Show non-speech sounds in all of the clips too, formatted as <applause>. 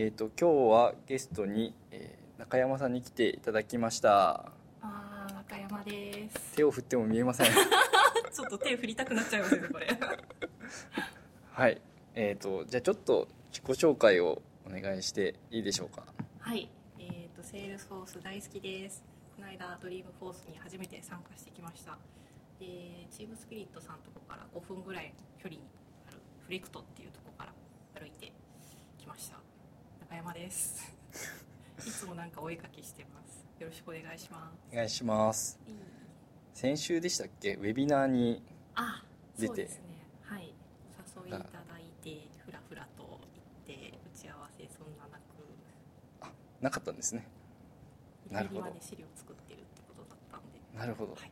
えっ、と今日はゲストに、えー中山さんに来ていただきました。あー中山です。手を振っても見えません。<laughs> ちょっと手振りたくなっちゃいますねこれ。<laughs> はい。えっ、とじゃあちょっと自己紹介をお願いしていいでしょうか。はい。えっ、とセールスフォース大好きです。この間ドリームフォースに初めて参加してきました。でチームスピリットさんのとこから5分ぐらい距離にあるフレクトっていうとこから中山です。いつもなんかお絵かきしてます。よろしくお願いしまお願いします。先週でしたっけ？ウェビナーにあ出て。はい。お誘いいただいてふらふらと行って打ち合わせそんななく。なかったんですね。なるほど。資料作ってるってことだったんで。なるほど、はい。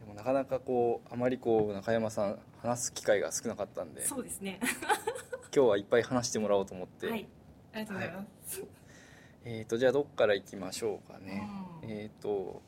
でもなかなかこうあまりこう中山さん話す機会が少なかったんで。そうですね。<laughs> <laughs> 今日はいっぱい話してもらおうと思って、はいありがとうございます、<laughs> えー、とじゃあどっから行きましょうかね、うん。えっ、と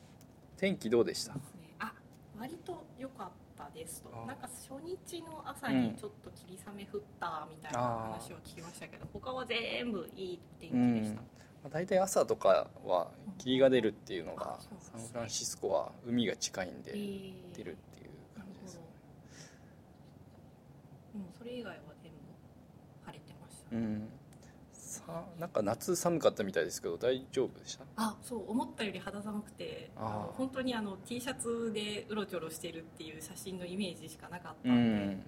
天気どうでした？あ割と良かったですと。あ。なんか初日の朝うんにちょっと霧雨降ったみたいな話を聞きましたけど他は全部いい天うん気でした、まあ、大体朝とかは霧が出るっていうのがサンフランシスコは海が近いんでえー。出るっていう感じです、うんそれ以外は全部晴れてました、うん。さなんか夏寒かったみたいですけど大丈夫でした？あそう思ったより肌寒くて本当にあの T シャツでうろちょろしてるっていう写真のイメージしかなかったうんで、ん。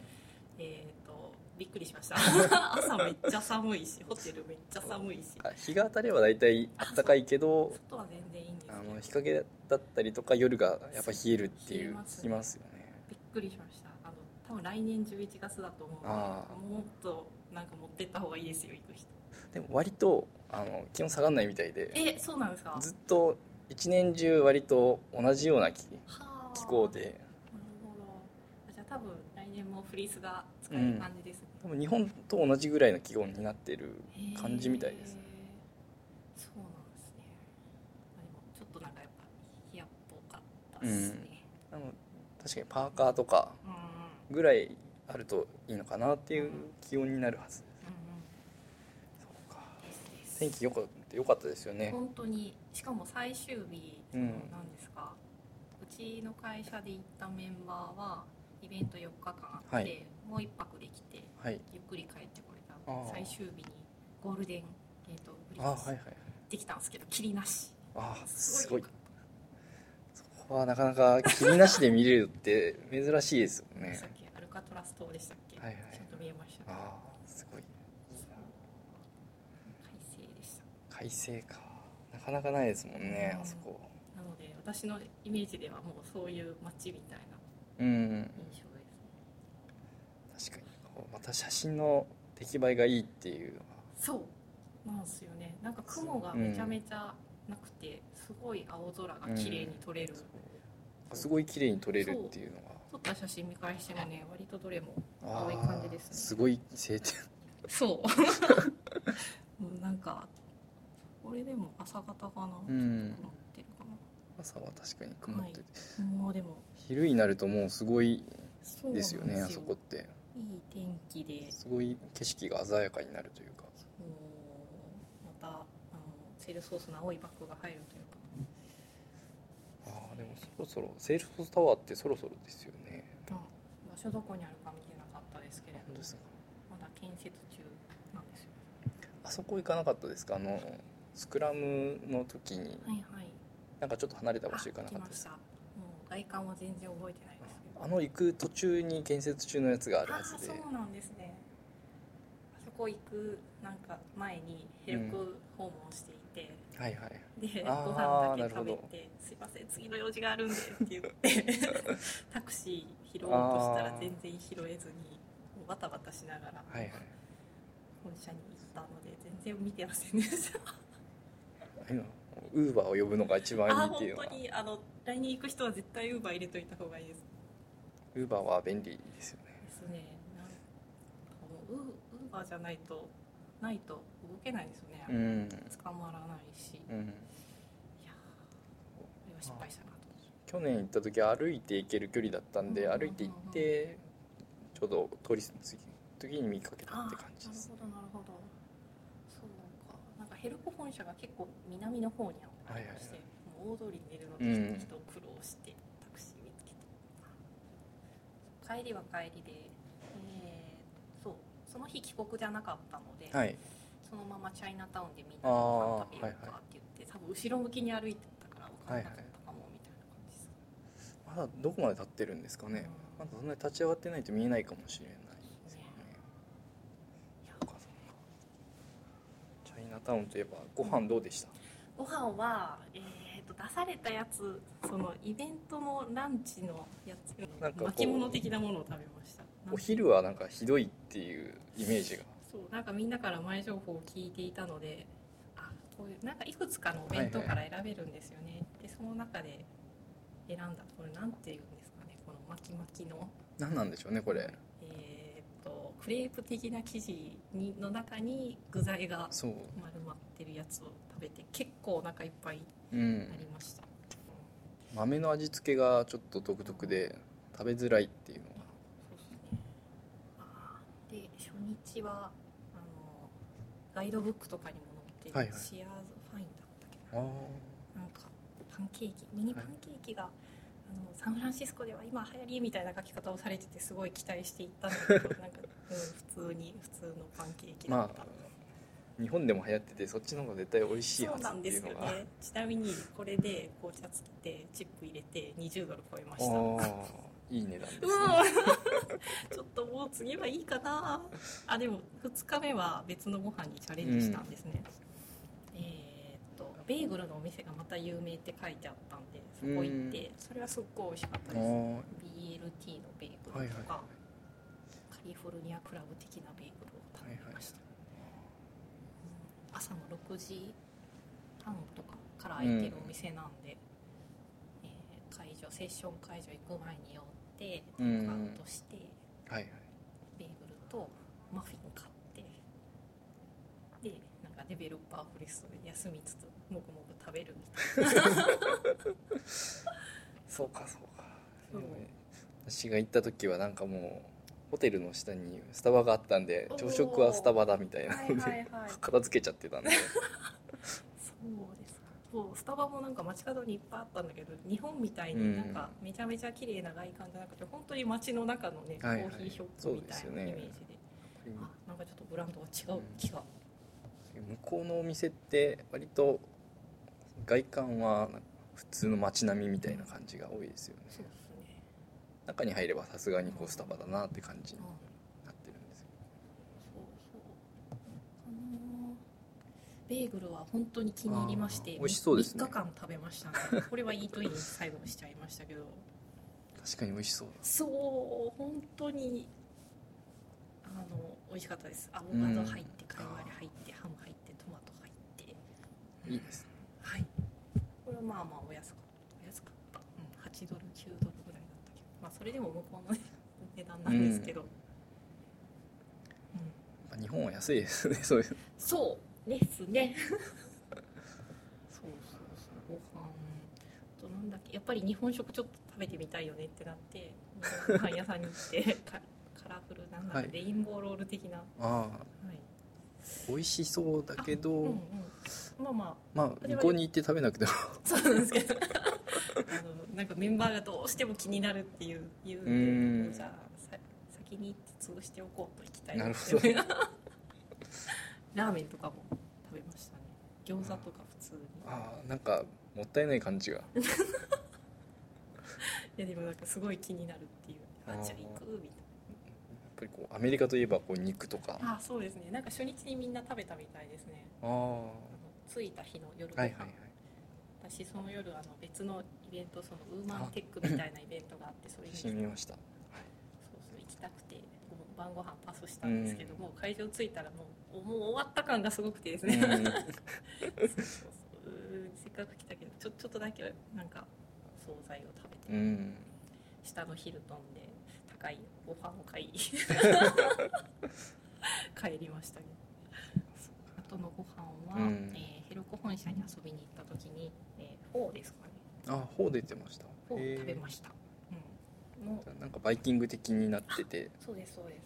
えっ、とびっくりしました。<laughs> 朝めっちゃ寒いしホテルめっちゃ寒いし。あ日が当たれば大体暖かいけど外は全然いいんですけど。あの日陰だったりとか夜がやっぱ冷えるっていう聞きますよね。びっくりしました。あの多分来年11月だと思うあのでもっとなんか持ってった方がいいですよ行く人でも割とあの気温下がらないみたいでえそうなんですか？ずっと一年中割と同じような気はあ。気候で。なるほど。あじゃあ多分来年もフリースが使える感じですね、多分日本と同じぐらいの気温になってる感じみたいです。へーそうなんですね。あでもちょっとなんかやっぱ冷やっぽかったですね。あの確かにパーカーとかうんうん。ぐらいあるといいのかなっていう気温になるはず。うかですです天気よかったよかったですよね。本当に。しかも最終日うんなんですか、うちの会社で行ったメンバーはイベント4日間あって、はい。もう1泊できてはい。ゆっくり帰ってこれた。最終日にゴールデンゲートブリッジあはいはいできたんですけど霧なし。あすすごい。そこはなかなか霧なしで見れるって珍しいですよね。<laughs> さっきアルカトラス島でしたっけ、はいはい。ちゃんと見えました。ああすごい快晴でした快晴か。なかなかないですもんねうん。あそこ。なので私のイメージではもうそういう街みたいなうん。印象です確かに。こうまた写真の出来栄えがいいっていう。そう。なんですよね。なんか雲がめちゃめちゃなくて、すごい青空が綺麗に撮れる、すごい綺麗に撮れるっていうの撮った写真見返してもね割とどれもが青い感じですね。すごい晴天そう。<laughs> もうなんかこれでも朝方かな、うん。曇ってるか朝は確かに曇ってて、なもうでも。昼になるともうすごいですよねあそこって。いい天気で。すごい景色が鮮やかになるというか。またあのセールスフォースの青いバッグが入るというか。ああでもそろそろセールスフォースタワーってそろそろですよね。まあ場所どこにあるか見てなかったですけれど本当ですか。まだ建設中なんですよ。あそこ行かなかったですか？あのスクラムの時にはいはい。なんかちょっと離れた場所行かなかったです。かもう外観は全然覚えてないですけど。あの行く途中に建設中のやつがあるはずで。あそうなんですね。あそこ行くなんか前にヘルプ訪問していて、はいはい。でご飯だけ食べて「すいません次の用事があるんで」って言って <laughs> タクシー拾おうとしたら全然拾えずにバタバタしながらはいはい。本社に行ったので全然見てませんでしたウーバーを呼ぶのが一番いいあっていうのは。本当にあの来年行く人は絶対ウーバー入れといた方がいいです。ウーバーは便利ですよね。ですね。なんかウーバーじゃないとないと動けないですよね、うん。捕まらないし。いうん。やーこれは失敗したなと。去年行った時は歩いて行ける距離だったんでうん。歩いて行ってちょうど通り過ぎ時に見かけたって感じです。なるほどなるほどヘルコ本社が結構南の方にありまして、もう大通りに出るのうんでちょっと苦労してタクシー見つけて、帰りは帰りで、えーそうその日帰国じゃなかったので、はい。そのままチャイナタウンでみんなでご飯食べようかって言って、多分後ろ向きに歩いてたから分からなかったかもみたいな感じです、まだどこまで立ってるんですかね。まだそんなに立ち上がってないと見えないかもしれないですよねそうかそうかタウンといえばご飯どうでした？ご飯は、えー、と出されたやつそのイベントのランチのやつなんか巻物的なものを食べました。お昼はなんかひどいっていうイメージが。そうなんかみんなから前情報を聞いていたのであこういうなんかいくつかのお弁当から選べるんですよね、でその中で選んだこれなんていうんですかねこの巻き巻きの。何なんでしょうねこれ。えー、とクレープ的な生地にの中に具材が丸まってるやつを食べて結構お腹いっぱいうん。になりました、豆の味付けがちょっと独特で食べづらいっていうのが。そうですね。で初日はあのガイドブックとかにも載ってる、はいはい。シアーズファインだったっけあななんかパンケーキミニパンケーキが、あのサンフランシスコでは今流行りみたいな書き方をされててすごい期待していったんだけどなんか、うん、普通に普通のパンケーキだった、まあ日本でも流行っててそっちの方が絶対美味しいはずっそうなんですていうのがよねちなみにこれで紅茶つけてチップ入れて20ドル超えました。いい値段ですね。うんちょっともう次はいいかな。あでも2日目は別のご飯にチャレンジしたんですね、えーっとベーグルのお店がまた有名って書いてあったんでそこ行ってそれはすっごい美味しかったあです。ー。BLT のベーグはいはい。ルとか、カリフォルニアクラブ的なベーグルを食べました、うん朝の6時半とかから開いてるお店なんで、えー会場セッション会場行く前に寄ってテイクアウトして、はいはい。ベーグルとマフィン買ってかデベロッパーフレストで休みつつもぐもぐ食べるみたいな。そうかそうか。そう私が行った時はなんかもうホテルの下にスタバがあったんで朝食はスタバだみたいな。ので、はいはいはい。片付けちゃってたんで。そうですか。そうスタバもなんか街角にいっぱいあったんだけど日本みたいになんかめちゃめちゃ綺麗な外観じゃなくて本当に街の中のね、はいはい。コーヒーショップみたいなイメージで。あなんかちょっとブランドが違う気が、向こうのお店って割と外観は普通の街並みみたいな感じが多いですよね。そうですね、中に入ればさすがにこうスタバだなって感じうんになってるんですよ。そうそう。あのーベーグルは本当に気に入りましてあー美味しそうですね。3日間食べましたね。これはイートイン最後にしちゃいましたけど。確かに美味しそうだそう本当にあの美味しかったです。アボカド入ってカイワレ入ってハム入ってトマト入って。いいですね。はい。これはまあまあお安かった。お安かった、うん、8ドル9ドルぐらいだったけど。まあそれでも向こうのね値段なんですけど、うん。まあ日本は安いですね <laughs> そういう。そうですね。<laughs> そうそうそう。ご飯。あとなんだっけ。やっぱり日本食ちょっと食べてみたいよねってなって <laughs> ご飯屋さんに行ってなんだろう、はい。レインボーロール的な、はあ。あい。美味しそうだけど、うんうん、まあままあ向こうに行って食べなくても。あ <laughs> そうなんですけど。あのなんかメンバーがどうしても気になるっていう言うんじゃあさ先に行って潰しておこうと行きたいなるほど。<laughs> ラーメンとかも食べましたね。餃子とか普通に。ああなんかもったいない感じが。<laughs> いやでもなんかすごい気になるっていう。あじゃあ行くみたいやっぱりこうアメリカといえばこう肉とか。なあそうですね。なんか初日にみんな食べたみたいですね。あ着いた日の夜ご飯、はいはいはい。私その夜あの別のイベントそのウーマンテックみたいなイベントがあってそれに写真見ました。そうそう行きたくて晩ご飯パスしたんですけども、会場着いたらもうもう終わった感がすごくてですね、うん。そうそうそう。うーせっかく来たけどちょちょっとだけなんか惣菜を食べて、うん。下のヒルトンで高いご飯を買い帰りましたけど。あとのご飯は、うん。えー Heroku 本社に遊びに行った時に、えーフォーですかね。あフォー出てました。フォー食べへました、うん、もうえなんかバイキング的になってて。そうですそうです。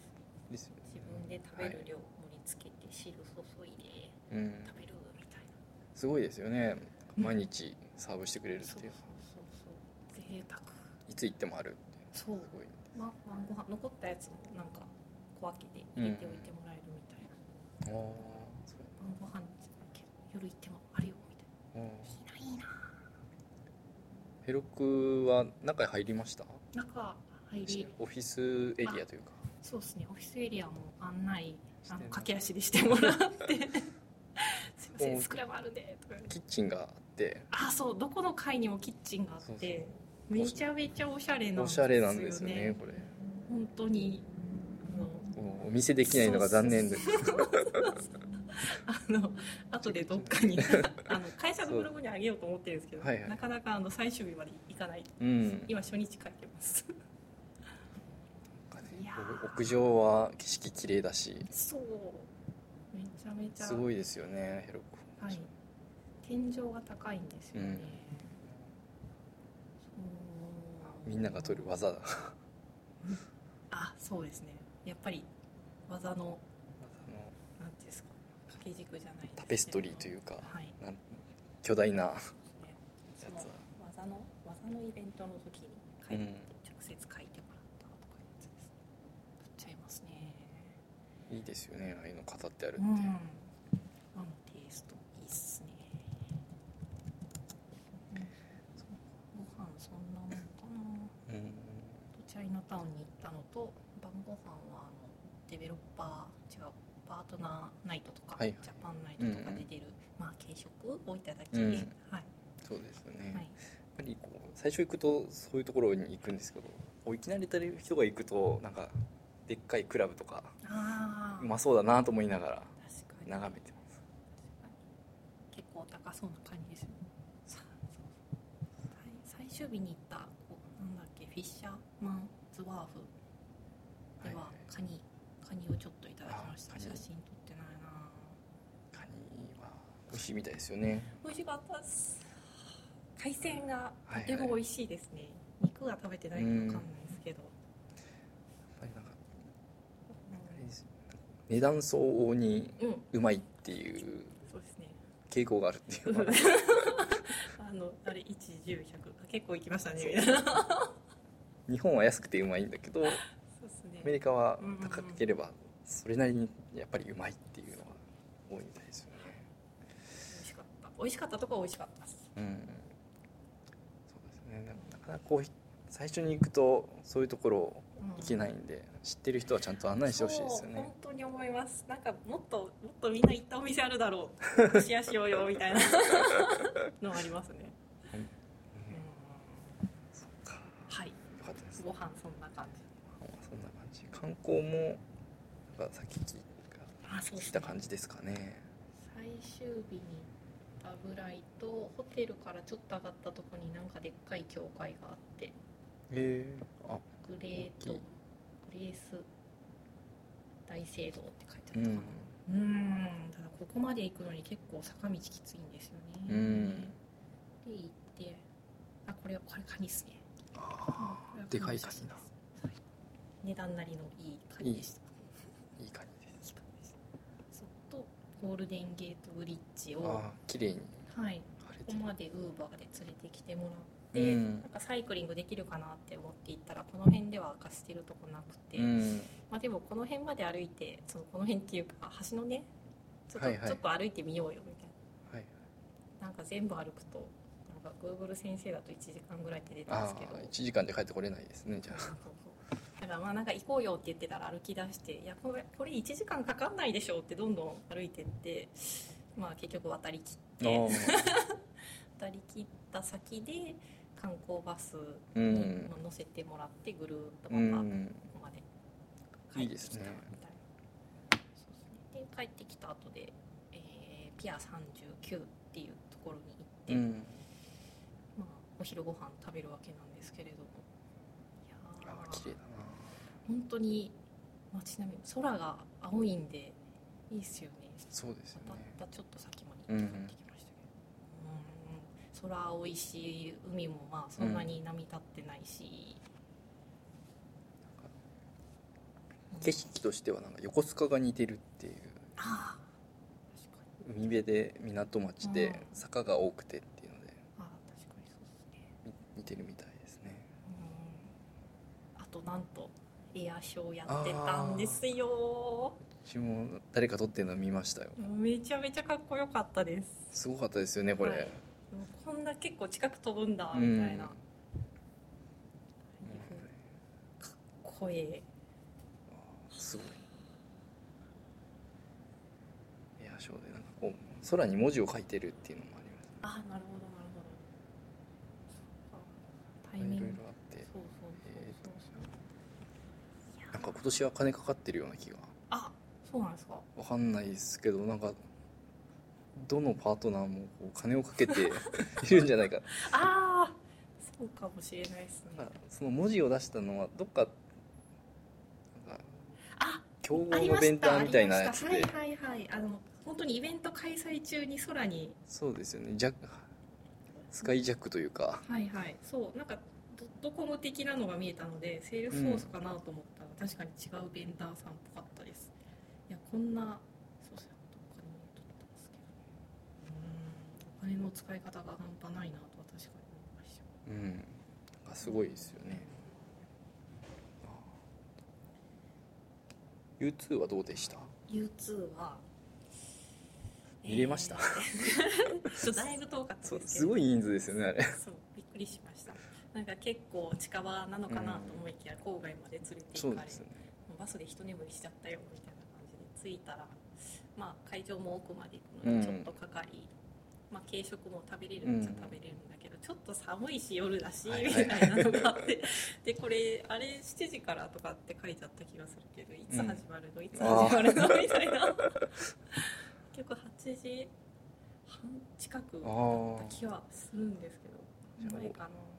ですよ自分で食べる量盛り付けて汁注いでねうん。食べるみたいすごいですよね。うん。毎日サーブしてくれるっていう。そうそうそうそう。贅沢。いつ行ってもあるそう。すごいま晩ご飯残ったやつもなんか小分けで入れておいてもらえるみたいな、ああ晩ご飯夜行ってもあるよみたいな。いいな。いいなヘロクは中へ入りました中入りオフィスエリアというかそうですねオフィスエリアも案内あの駆け足でしてもらってすいません。スクラムあるん。でとかキッチンがあってあそうどこの階にもキッチンがあってめちゃめちゃおしゃれなんおですよね。しゃれなんですよねこれ。本当に。お見せできないのが残念です。あの後でどっかに <laughs> あの会社のブログにあげようと思ってるんですけど、はいはい。なかなかあの最終日まで行かない。うん。今初日書いてます。屋上は景色綺麗だし。そう。めちゃめちゃ。すごいですよねヘロク。はい。天井が高いんですよね、うんみんなが取る技だ。<laughs> あそうですね。やっぱり技のあのなんていうんですか。掛け軸じゃないですけどタペストリーというかはい。巨大なやつは技の技のイベントの時に書いて、うん直接書いてもらったとかいうやつです取っちゃいますねいいですよねああいうの飾ってあるって、うんあのテイストいいっすねご飯そんなもんかなうんチャイナタウンに行ったのと晩ご飯はあのデベロッパー違うパートナーナイトとか、はい。はいジャパンナイトとかで出る、まあ軽食をいただき、うん。はい、そうですよね、はい、やっぱりこう最初行くとそういうところに行くんですけどいきなりたる人が行くとなんかでっかいクラブとかうまそうだなと思いながら眺めてます。結構高そうな感じですよさ最最終日に行ったこうなんだっけフィッシャーマンズワーフ。では、はい。はいカニ。カニをちょっといただきました。写真撮ってないな。カニは美味しいみたいですよね。美味しかったです。海鮮がはいはい。とても美味しいですね、肉が食べてないかわかんないですけど、やっぱりなんか値段相応にうん、うんうまいっていうそうですね。傾向があるっていう <laughs> あのあれ110結構いきましたねみたいな日本は安くてうまいんだけどね。アメリカは高ければそれなりにやっぱりうまいっていうのが多いみたいですよね。美味しかった。美味しかったとこは美味しかったです。うん。そうですね。なかなかこう最初に行くとそういうところ行けないんで、知ってる人はちゃんと案内してほしいですよね。本当に思います。なんかもっともっとみんな行ったお店あるだろう。シェアしようよみたいな。のありますね、うんうんそっかはいよかったですご飯そんな感じ。そんな感じ。観光もなんかさっき聞いた感じですかね。最終日に行ったぐらいとホテルからちょっと上がったとこになんかでっかい教会があって。へえ。あグレート。グレース大聖堂って書いてあうんったかな。うん。ただここまで行くのに結構坂道きついんですよね。うん。で行ってあこれこれカニっすねでかいの写真カニだですはい。値段なりのいいカニでした。いい感じです。いい感じですそっとゴールデンゲートブリッジをああ綺麗にはい。ここまでウーバーで連れてきてもらって、うん。なんかサイクリングできるかなって思って行ったらこの辺では明かしてるとこなくて、うん。まあ、でもこの辺まで歩いてそのこの辺っていうか橋のねちょっと,、はいはい。ちょっと歩いてみようよみたいはいななんか全部歩くとなんか Google 先生だと1時間ぐらいって出てまあすけど。あ1時間で帰ってこれないですねじゃ <laughs> そうそうそう。だからまあなんか行こうよって言ってたら歩き出していやこれこれ1時間かかんないでしょってどんどん歩いてってまあ結局渡りきっああて <laughs> 渡りきった先で観光バスうにん乗せてもらってぐるーっとうまたん。ここまで帰ってきたみたいな。そうで帰ってきた後で、えーピア39っていうところに行って、うん。まあ、お昼ご飯食べるわけなんですけれども。いや綺麗だ本当に街並み空が青いんでいいっすよね。なそうですよまねたちょっと先まで行って帰ってきましたけど、うん。空青いし海もまあそんなに波立ってないし、景色としてはなんか横須賀が似てるっていう。ああ確か海辺で港町うん。で坂が多くて。っていうのであ確かにそうですてるみたいですね。うん。あとなんとエアショーやってたんですよ。うちも誰か撮ってるの見ましたよ。めちゃめちゃかっこよかったです。すごかったですよねこれ、はい。こんな結構近く飛ぶんだうんみたいな、かっこい。いすごい。エアショーでなんかこう空に文字を書いてるっていうのもありますね。あなるほどそっかタイミングいろいろあってそうそうえそうそういやなんか今年は金かかってるような気があそうなんですか。わかんないですけどなんかどのパートナーもこう金をかけて <laughs> いるんじゃないか。ああそうかもしれないですね。その文字を出したのはどっかかあ競合のベンダーみたいなやつで。はいはいはい。あの本当にイベント開催中に空に。そうですよね。じゃスカイジャックというか。はいはい。そうなんかドットコム的なのが見えたのでセールスフォースかなと思ったら、確かに違うベンダーさんっぽかったです。いやこんなそうですねどっかに撮ってますけどうん。お金の使い方が半端ないなとは確かに思いました。うん。なん。かすごいですよね。U2 はどうでした？U2 は見れました。えー。<laughs> ちょだいぶ遠かったですごい人数ですよねあれ。そうびっくりしました。なんか結構近場なのかなと思いきや、郊外まで連れて行かれね。バスで一眠りしちゃったよみたいな感じで着いたら、まあ、会場も奥まで行くのにちょっとかかり、まあ、軽食も食べれるっちゃ食べれるんだけど、ちょっと寒いし夜だし、みたいなのがあって。でこれあれ7時からとかって書いてあった気がするけどいつ始まるの、いつ始まるの？みたいな結構8時半近くだった気はするんですけどじゃあ前かな、うん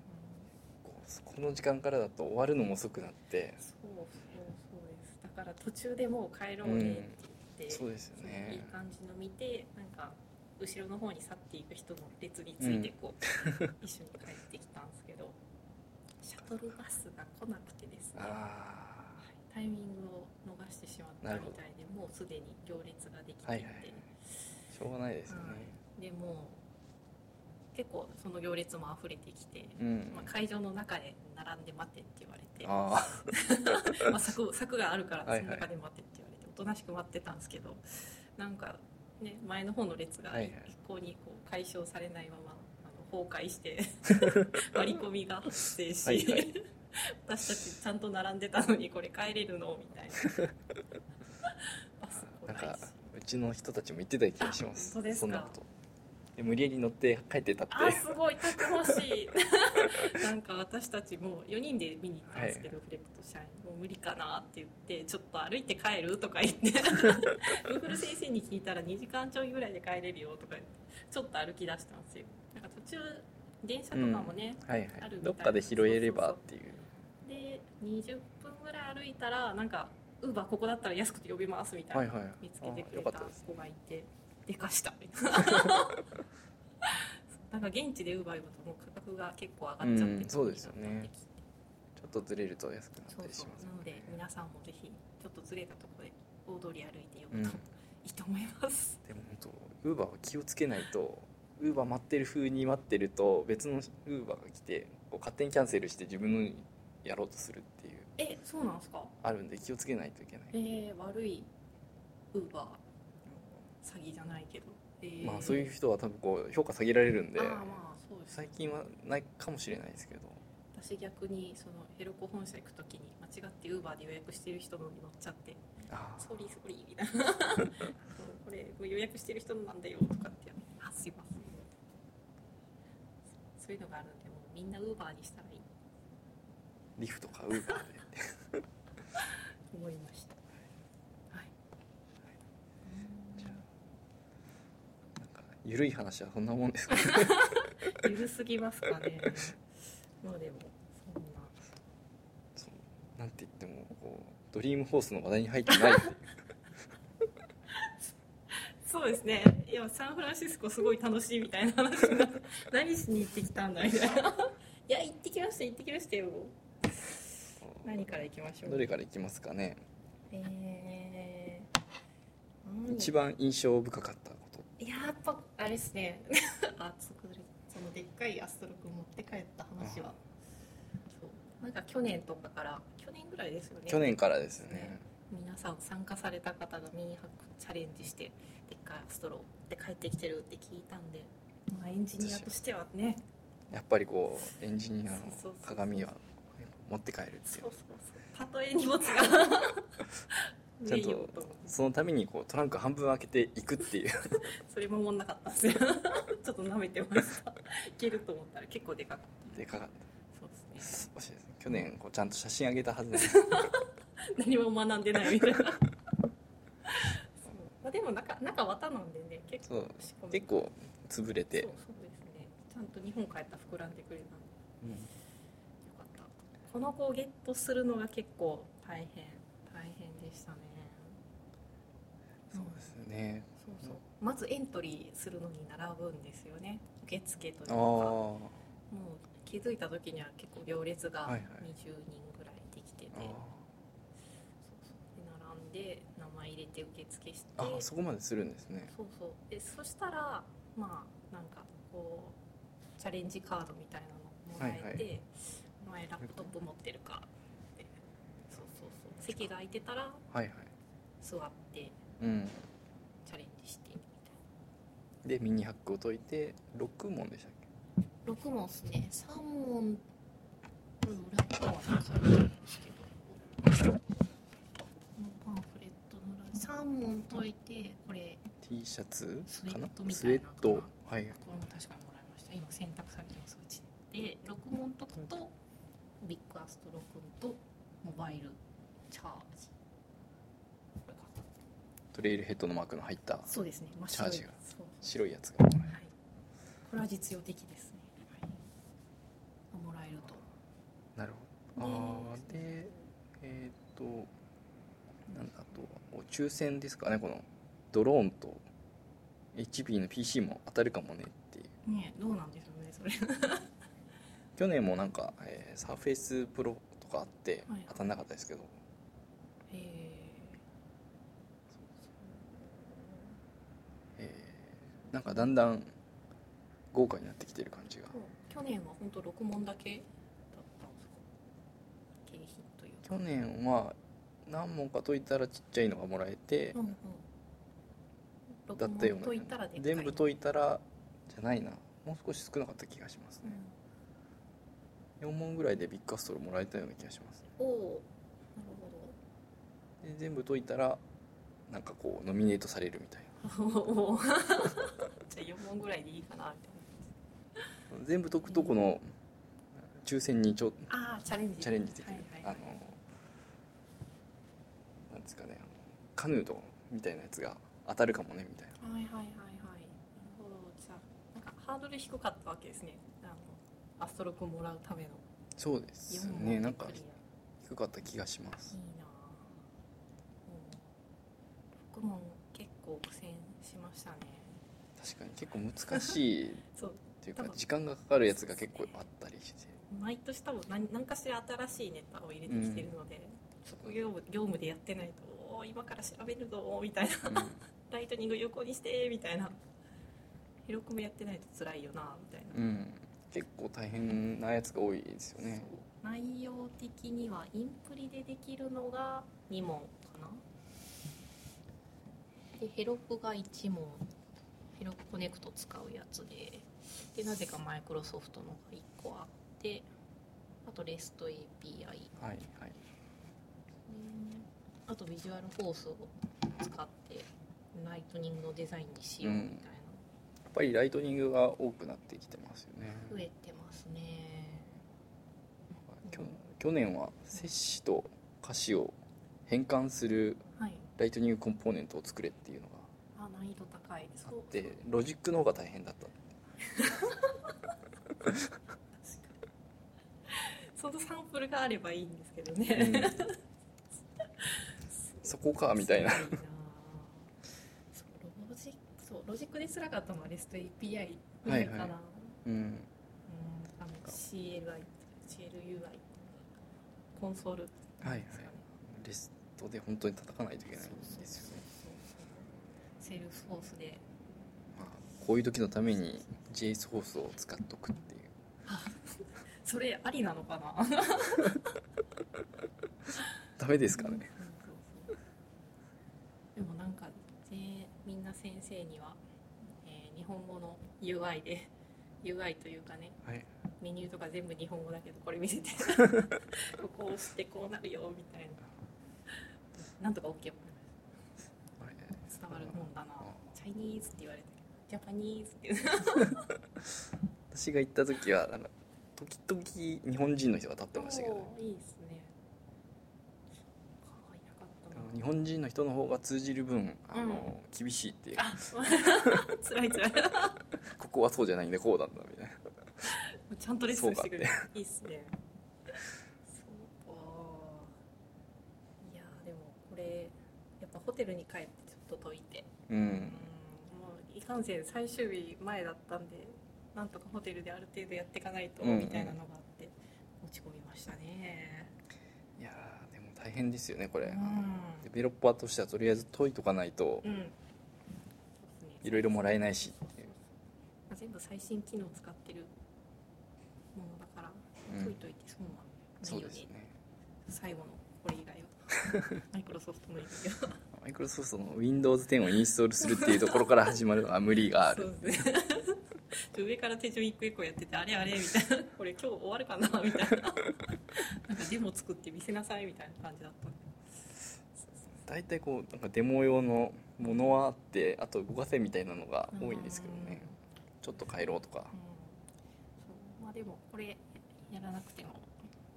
この時間からだと終わるのも遅くなって。そうそうそうです。だから途中でもう帰ろうねって言って、そうですよそういいね感じの見てなんか後ろの方に去っていく人の列についてこう、<laughs> 一緒に帰ってきたんですけどシャトルバスが来なくてですね、はあいタイミングを逃してしまったみたいでもうすでに行列ができていて、はいはい。しょうがないですよね、はいでも結構その行列も溢れてきて、うん。まあ、会場の中で並んで待ってって言われて。あ <laughs> まあ、柵柵があるからその中で待ってって言われておとなしく待ってたんですけどなんか、ね、前の方の列が一向にこう解消されないままあの崩壊して <laughs> 割り込みが発生しはいはい <laughs> 私たちちゃんと並んでたのにこれ帰れるのみたいな。<laughs> なんかうちの人たちも言ってた気がします。そんなこと。で無理やり乗って帰ってたって。あすごいたくましい。<laughs> なんか私たちも4人で見に行ったんですけど、フレクト社員もう無理かなって言ってちょっと歩いて帰るとか言って。ウーフル先生に聞いたら2時間ちょいぐらいで帰れるよとか言ってちょっと歩き出したんですよ。なんか途中電車とかもね、はいはい。あるみたいどっかで拾えればっていう。で20分ぐらい歩いたらなんかウーバーここだったら安くて呼びますみたいな、はいはい。見つけてくあれた子がいてでかしたみたいな。<laughs> なんか現地でウーバー呼ぶともう価格が結構上がっちゃってるうんそうですよね。ちょっとずれると安くなったりしますなので皆さんもぜひちょっとずれたところで大通り歩いて呼うん。ぶといいと思います、でも本当ウーバーは気をつけないとウーバー待ってる風に待ってると別のウーバーが来て勝手にキャンセルして自分のやろうとするっていう。えそうなんですか？あるんで気をつけないといけない。えー、悪いウーバー詐欺じゃないけど、えー。まあそういう人は多分こう評価下げられるんでまあそうです最近はないかもしれないですけど。私逆にそのヘロコ本社行く時に間違ってウーバーで予約してる人のに乗っちゃってあ「ソー。リーソーリー」みたいな。そう「これ予約してる人なんだよ」とかってやって「あす。いません」そういうのがあるんでもうみんなウーバーにしたらいいリフトかウーバーで。と思いました。はい。じゃあなんか緩い話はそんなもんですかね。<laughs> ゆるすぎますかね。まあでもそんな。そうなんて言ってもこうドリームホースの話題に入ってないっていう。そうですね。いやサンフランシスコすごい楽しいみたいな話が何しに行ってきたんだみたいな。いや行ってきました行ってきましたよ何から行きましょう？どれからいきますかね？えー、何？一番印象深かったこと。ややっぱあれですね。<laughs> あそこでそのでっかいアストロ君持って帰った話は。そう。なんか去年とかから去年ぐらいですよね。去年からですよね。皆さん参加された方がミニハックチャレンジしてでっかいアストロで帰ってきてるって聞いたんで、まあ、エンジニアとしてはね。やっぱりこうエンジニアの鏡は持って帰るっていうそうそうそう。たとえ荷物が。<laughs> <laughs> ちゃんとそのためにこうトランク半分開けていくっていう。<laughs> それも思んなかったんですよ。ちょっと舐めてました。いけると思ったら結構でかかったでかかっそうですね。しいです去年こうちゃんと写真あげたはずです。何も学んでないみたいな。まあでも中中綿なんでね結構結構潰れて。そうそうですね。ちゃんと日本帰ったら膨らんでくれたんでうんよかったこの子をゲットするのが結構大変大変でしたね。そうですね。そうそう。まずエントリーするのに並ぶんですよね。受付というあかもあう気づいた時には結構行列が20はいはい。人ぐらいできてて、あそうそう。で並んで名前入れて受付して。ああそこまでするんですね。そうそう。でそしたらまあなんかこうチャレンジカードみたいなのもらえて、はいはお前ラップトップ持ってるか。ってそうそうそう。席が空いてたらはいはい。座ってうん。チャレンジしてみたいでミニハックを解いて6問でしたっけ？な6問ですね。3問これ裏側はされてるんですけど。このパンフレットの裏3問解いてこれ。T シャツ？スウェッかな。トみたはい。これも確かにもらいました。今選択されてますうちで。6問解くとビッグアストロ君とモバイルチャージ。これか。トレイルヘッドのマークの入ったそうですね。真っチャージが。そう。白いやつが。もらえるはい。これは実用的ですね、はい、もらえると。なるほど。ああでえっ、となんだあとお抽選ですかね。このドローンと HP の PC も当たるかもねっていう。ねどうなんでしょうねそれ去年もなんか、えー、サーフェイスプロとかあってはい。当たんなかったですけど、ええーなんかだんだん豪華になってきてる感じが。ー、去年は本当6問だけだったんですか？景品というか。去年は何問か解いたらちっちゃいのがもらえてうんうん。だったような6問解いたらでっかい。全部解いたらじゃないな。もう少し少なかった気がしますね、4問ぐらいでビッグアストロもらえたような気がします。おおなるほど。で全部解いたらなんかこうノミネートされるみたいな。お <laughs> ーじゃあ4問ぐらいでいいかなみたい全部解くとこの抽選にちょなああチャレンジ。チャレンジできる、はいはい。あのなんですかねカヌーとみたいなやつが当たるかもねみたいな。はいはいはいはい。なるほど。じゃあなんかハードル低かったわけですねアストロもらうための。そうです4問ねなんか低かった気がします。いいなぁ、うん、6問結構苦戦しましたね。確かに結構難しいっ <laughs> そう。ていうか時間がかかるやつが結構あったりして。毎年多分何何かしら新しいネタを入れてきてるので、職業務業務でやってないと今から調べるぞみたいな。うん。<laughs> ライトニング横にしてみたいな。広くもやってないと辛いよなみたいな、うん、結構大変なやつが多いですよね。内容的にはインプリでできるのが2問かな。で Heroku が1問。 Heroku Connect 使うやつで。でなぜかマイクロソフトのが1個あって。あと REST API はいはい。あと Visualforce を使ってライトニングのデザインにしようみたいな、ぱりライトニングが多くなってきてますよね。増えてますね。きょ去年は摂氏と華氏を変換するはい。ライトニングコンポーネントを作れっていうのがあ難易度高いです。あってロジックの方が大変だった。<laughs> そのサンプルがあればいいんですけどうね、ん。そこかみたいなすごいなそうロジックそうロジックで辛かったのは REST API ぐらいかな、はいはうん。うん。あの CLI CLUI コンソールはいはい REST で本当に叩かないといけないん。ですよねセールスフォースでこういう時のために JS ホースを使っとくっていうそれありなのかなダメですかねでもなんか、ね、みんな先生には、えー日本語の UI で UI というかねはい。メニューとか全部日本語だけどこれ見せて。<laughs> ここを押してこうなるよみたいな。なんとか OK も伝わるもんだな。チャイニーズって言われてジャパニーズっていう。<laughs> 私が行った時はなんか時々日本人の人が立ってましたけど、おーいいですねそうかいなかったな日本人の人の方が通じる分あの、厳しいっていう。あ <laughs> 辛い辛い。<laughs> ここはそうじゃないんでこうなんだみたいな。ちゃんとレッスンしてくれる。いいっすね。そうか。いやでもこれやっぱホテルに帰ってちょっと解いて。ううん。んもういかんせん最終日前だったんでなんとかホテルである程度やっていかないとうん。うんみたいなのがあって落ち込みましたね。いや大変ですよねこれ、うん。デベロッパーとしてはとりあえず解いとかないといろいろもらえないしい全部最新機能を使ってるものだからうん。解いといて損はないよね、そうですね。最後のこれ以外は。<laughs> マイクロソフトの以外は。マイクロソフトの Windows10 をインストールするっていうところから始まるのは無理があそるうですね <laughs> 上から手順一個一個やっててあれあれみたいな。<laughs> これ今日終わるかなみたいな。<laughs> なんかデモ作って見せなさいみたいな感じだった大体こうなんかデモ用のものはあってあと動かせみたいなのが多いんですけどね。ちょっと変えろとか。うん、まあでもこれやらなくても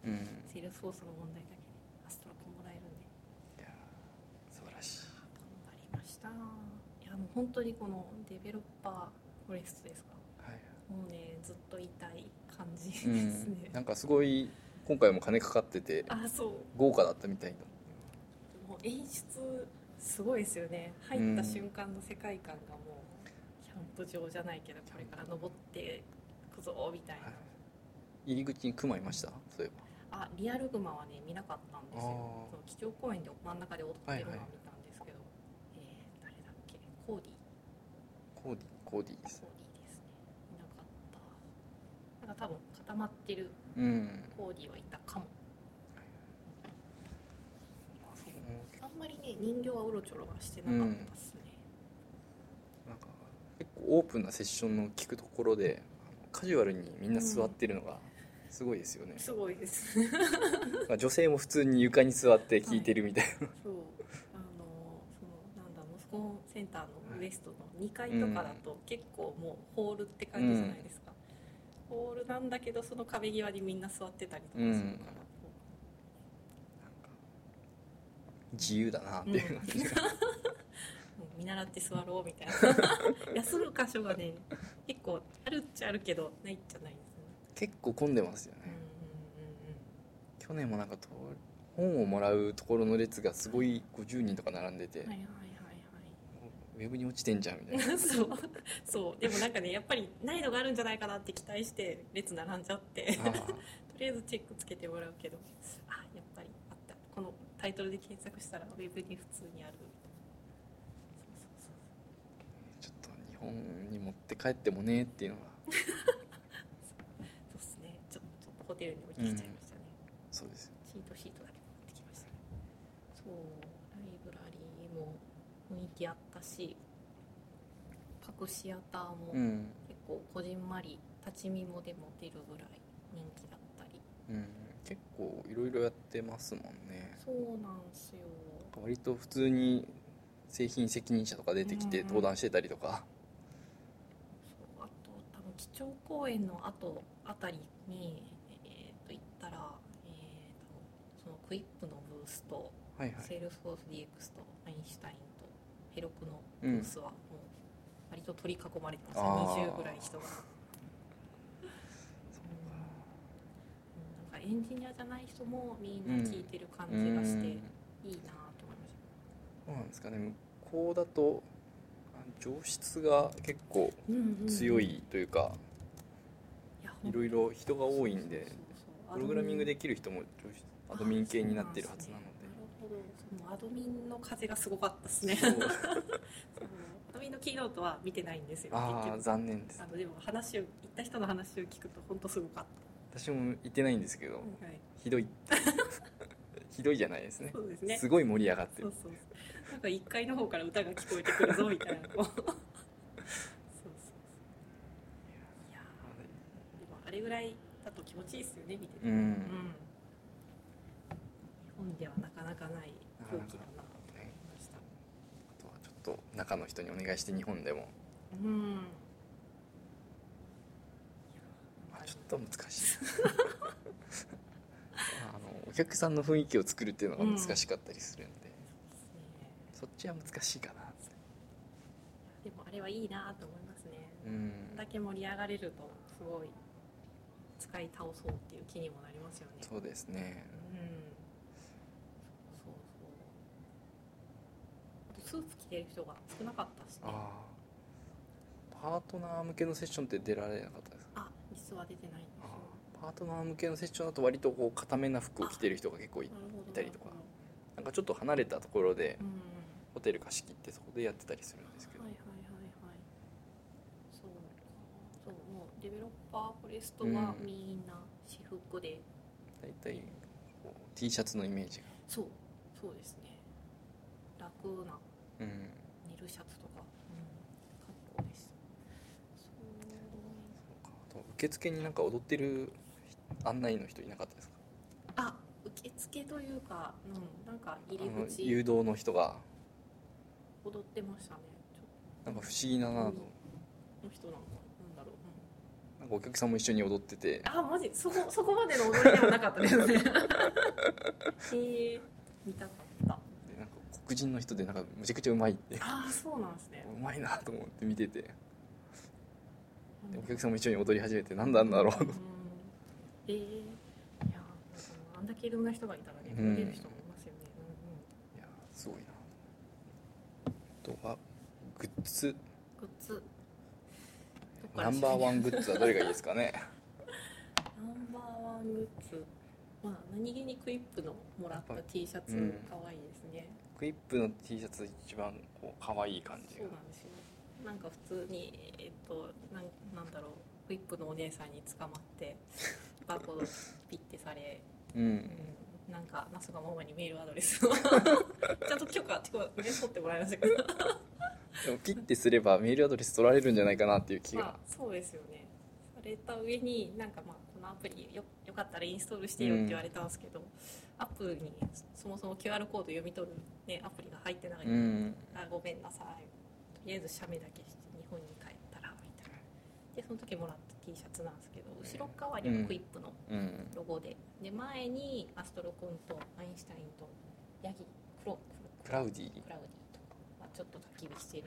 うん。セールスフォースの問題だけでアストロもらえるんで。いやー素晴らしい。頑張りました。いやもう本当にこのデベロッパーフォレストですか。はいもうねずっといたい感じですうねん、なんかすごい今回も金かかっててあそう。豪華だったみたいな。もう演出すごいですよね。入った瞬間の世界観がもうキャンプ場じゃないけどこれから登ってくぞみたいな、はい。入り口にクマいました？そういえば。あリアルグマはね見なかったんですよ。その基調公園で真ん中で踊ってるのははいはい。見たんですけど、えー誰だっけ？コーディコーディコーディですコーディですねいなかったなんか多分固まってるうん。コーディはいたかも。そうあんまりね人形はうろちょろはしてなかったですね、なんか結構オープンなセッションの聞くところでカジュアルにみんな座ってるのがすごいですよね、すごいです。まあ女性も普通に床に座って聞いてるみたいな、そう。あのそのなんだモスコンセンターのウエストの2階とかだと結構もうホールって感じじゃないですか、ホールなんだけどその壁際にみんな座ってたりとかするから、うんなんか自由だなっていう。感じう見習って座ろうみたいな。休む箇所がね結構あるっちゃあるけどないっちゃないですね。結構混んでますよね、うんうん去年もなんかと本をもらうところの列がすごい50人とか並んでて、うんうんはいはいウェブに落ちてんじゃんみたいな。<laughs> そう。そう。でもなんかねやっぱり難易度があるんじゃないかなって期待して列並んじゃって。あ <laughs> とりあえずチェックつけてもらうけどあやっぱりあった。このタイトルで検索したらウェブに普通にある。そうそうそう。ーちょっと日本に持って帰ってもねっていうのが。そうですね。ちょちょっとホテルに置いてきちゃいましたね、そうですよ。シートシートだけ持ってきました。ねそう雰囲気あったしパクシアターもうん、結構こじんまり立ち見もでも出るぐらい人気だったり。うん、結構いろいろやってますもんね。そうなんすよ。割と普通に製品責任者とか出てきてうん登壇してたりとか、そうあと多分基調講演の後あたりにえー、と行ったら、えー、とその Quip のブースと、はいはい。セールスフォース DX とアインシュタインと Heroku のブースはもう割と取り囲まれてました、あー。20ぐらい人が、か。エンジニアじゃない人もみんな聞いてる感じがして、うん。いいなと思いました。そうなんですかね。向こうだとあ上質が結構強いというか、いろいろ人が多いんでプログラミングできる人も上質アドミン系になってるはずなのでなるほどそのアドミンの風がすごかったですね。そう。そう旅のキーノートは見てないんですよああ残念ですあのでも話を行った人の話を聞くと本当すごかっ私も行ってないんですけど、た、はい、ひどい。<laughs> ひどいじゃないですね。そうですね。すごい盛り上がってる。そうそうなんか1階の方から歌が聞こえてくるぞみたいなこう。<laughs> そうそういやーでもあれぐらいだと気持ちいいですよね見てて。うん、うん。日本ではなかなかない空気だなと思いねましたあとはちょっと中の人にお願いして日本でも、うんまあ、ちょっと難しいあのお客さんの雰囲気を作るっていうのが難しかったりするんで、ねそっちは難しいかなでもあれはいいなと思いますねうんだけ盛り上がれるとすごい使い倒そうっていう気にもなりますよねそうですねうんそうそうあとスーツ着てる人が少なかったしね。パートナー向けのセッションって出られなかったですか？あ実は出てないんですパートナー向けのセッションだと割とこう固めな服を着てる人が結構いたりとか。なんかちょっと離れたところでうんホテル貸し切ってそこでやってたりするんですけど、はいはいはいはい。そうか。そうもうデベロッパーフォレストはうんみんな私服で、大体こう T シャツのイメージが。そうそうですね。楽なうん。ネルシャツとか、うん、格好です。そう。かあと受付になんか踊ってる案内の人いなかったですか？あ受付というか、うん、なんか入り口。誘導の人が。踊ってましたね。なんか不思議だなと。の人なんかなんだろう、うん。なんかお客さんも一緒に踊ってて。あマジ？そこそこまでの踊りではなかったですね。<laughs> へえ見た黒人の人でなんかむちゃくちゃうまいって。ああそうなんですね。うまいなと思って見てて。でうんお客さんも一緒に踊り始めて何なんだろう。うん。えー、いやあんだけいろんな人がいたらねうん。見れる人もいますよね、いやすごいな。あとはグッズ。うんうん、グッズナンバーワングッズはどれがいいですかね。<laughs> ナンバーワングッズ。まあ何気にクイップのもらった T シャツうん。可愛いですね、クイップの T シャツ一番こう可愛い感じが。そうなんですよ。なんか普通にえっとなんなんだろう。クイップのお姉さんに捕まって <laughs> バーコードピッてされ、ううん。ん、なんかナスがママにメールアドレスを。<laughs> ちゃんと許可ってこうね取ってもらいましたけど。でもピッてすればメールアドレス取られるんじゃないかなっていう気が。まあそうですよね。された上になんかまあこのアプリよよかったらインストールしてよって言われたんですけど、アップにそもそも QR コード読み取る、ね、アプリが入ってない、うん。あごめんなさい。とりあえず写メだけして日本に帰ったらみたいな。でその時もらった T シャツなんですけど後ろ側にはクイップのうん。ロゴで。で前にアストロ君とアインシュタインとヤギクロクラウディ。クラウディと、まあ、ちょっと焚き火してる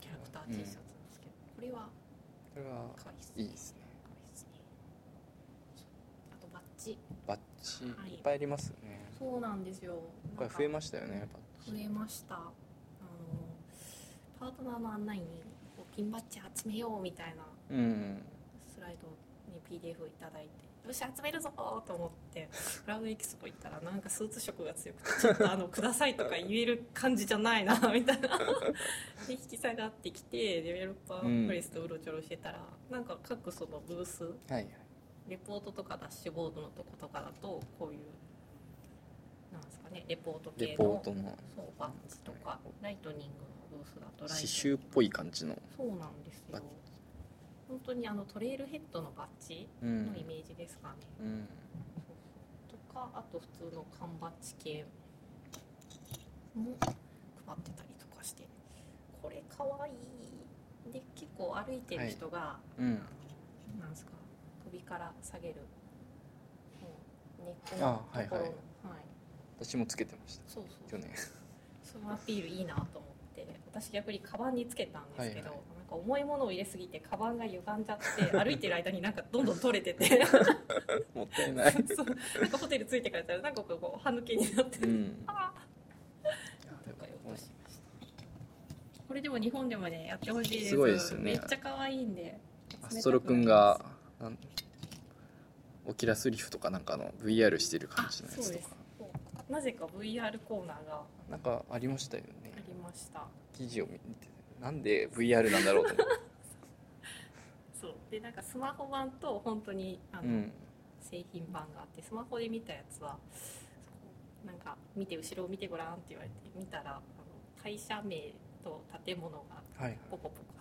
キャラクター T シャツなんですけど、これはこれは可愛いいいですねあとバッジ。バッジ。はい。いっぱいありますよね。そうなんですよ。今回増えまましたよねバッジ。増えました。あのパートナーの案内にこうピンバッジ集めようみたいなうん。スライドに PDF いただいてよし集めるぞと思ってクラウドエキスポ行ったらなんかスーツ色が強くてちょっとあのくださいとか言える感じじゃないな <laughs> みたいな。で引き下がってきてデベロッパープレスとうろちょろしてたら、なんか各そのブースはいはいレポートとかダッシュボードのとことかだとこういうなんですかねレポート系レートの。そうバッジとかライトニングのブースだとライト刺繍っぽい感じの。そうなんですよ。バッ本当にあのトレイルヘッドのバッジうんのイメージですかね、うん。とかあと普通の缶バッジ系も配ってたりとかしてこれかわいい。で結構歩いてる人が、うん。なんですか首から下げる。もう根っこのあはいはい。はい。私もつけてました。そうそう去年。そのアピールいいなと思って。私逆にカバンにつけたんですけど、はい。はいなんか重いものを入れすぎてカバンが歪んじゃって <laughs> 歩いてる間になんかどんどん取れてて。もったいない。<laughs> そう。なんかホテル着いてからたらなんかこう歯抜けになって。る、うん。あー。とかよくしました。これでも日本でもねやってほしいですすごいですよね。めっちゃ可愛いんで。アストロくんがオキラスリフとかなんかの VR してる感あじのやつとか。なぜか VR コーナーがなんかありましたよね。ありました。記事を見て。なんで VR なんだろうと思って。<laughs> そう。でなんかスマホ版と本当にあの、うん。製品版があってスマホで見たやつはなんか見て後ろを見てごらんって言われて見たらあの会社名と建物がポコポコ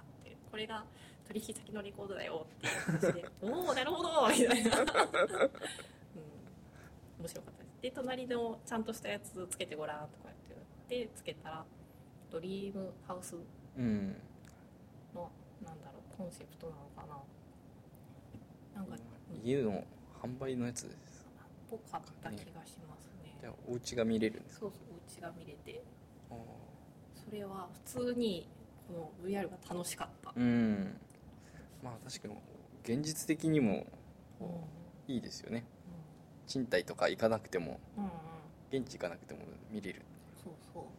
これが取引先のレコードだよっていでおおなるほどみたいな、うん、面白かったです。で隣のちゃんとしたやつつけてごらんとか言ってでつけたらドリームハウスうん。のなんだろうコンセプトなのかな。なんか、うん、家の販売のやつです。ぽかった気がしますね。じゃあお家が見れるそうそうお家が見れて。それは普通にこの VR が楽しかった、うん。まあ確かに現実的にもうん。いいですよね。賃貸とか行かなくてもうんうん。現地行かなくても見れる。そうそう。うん。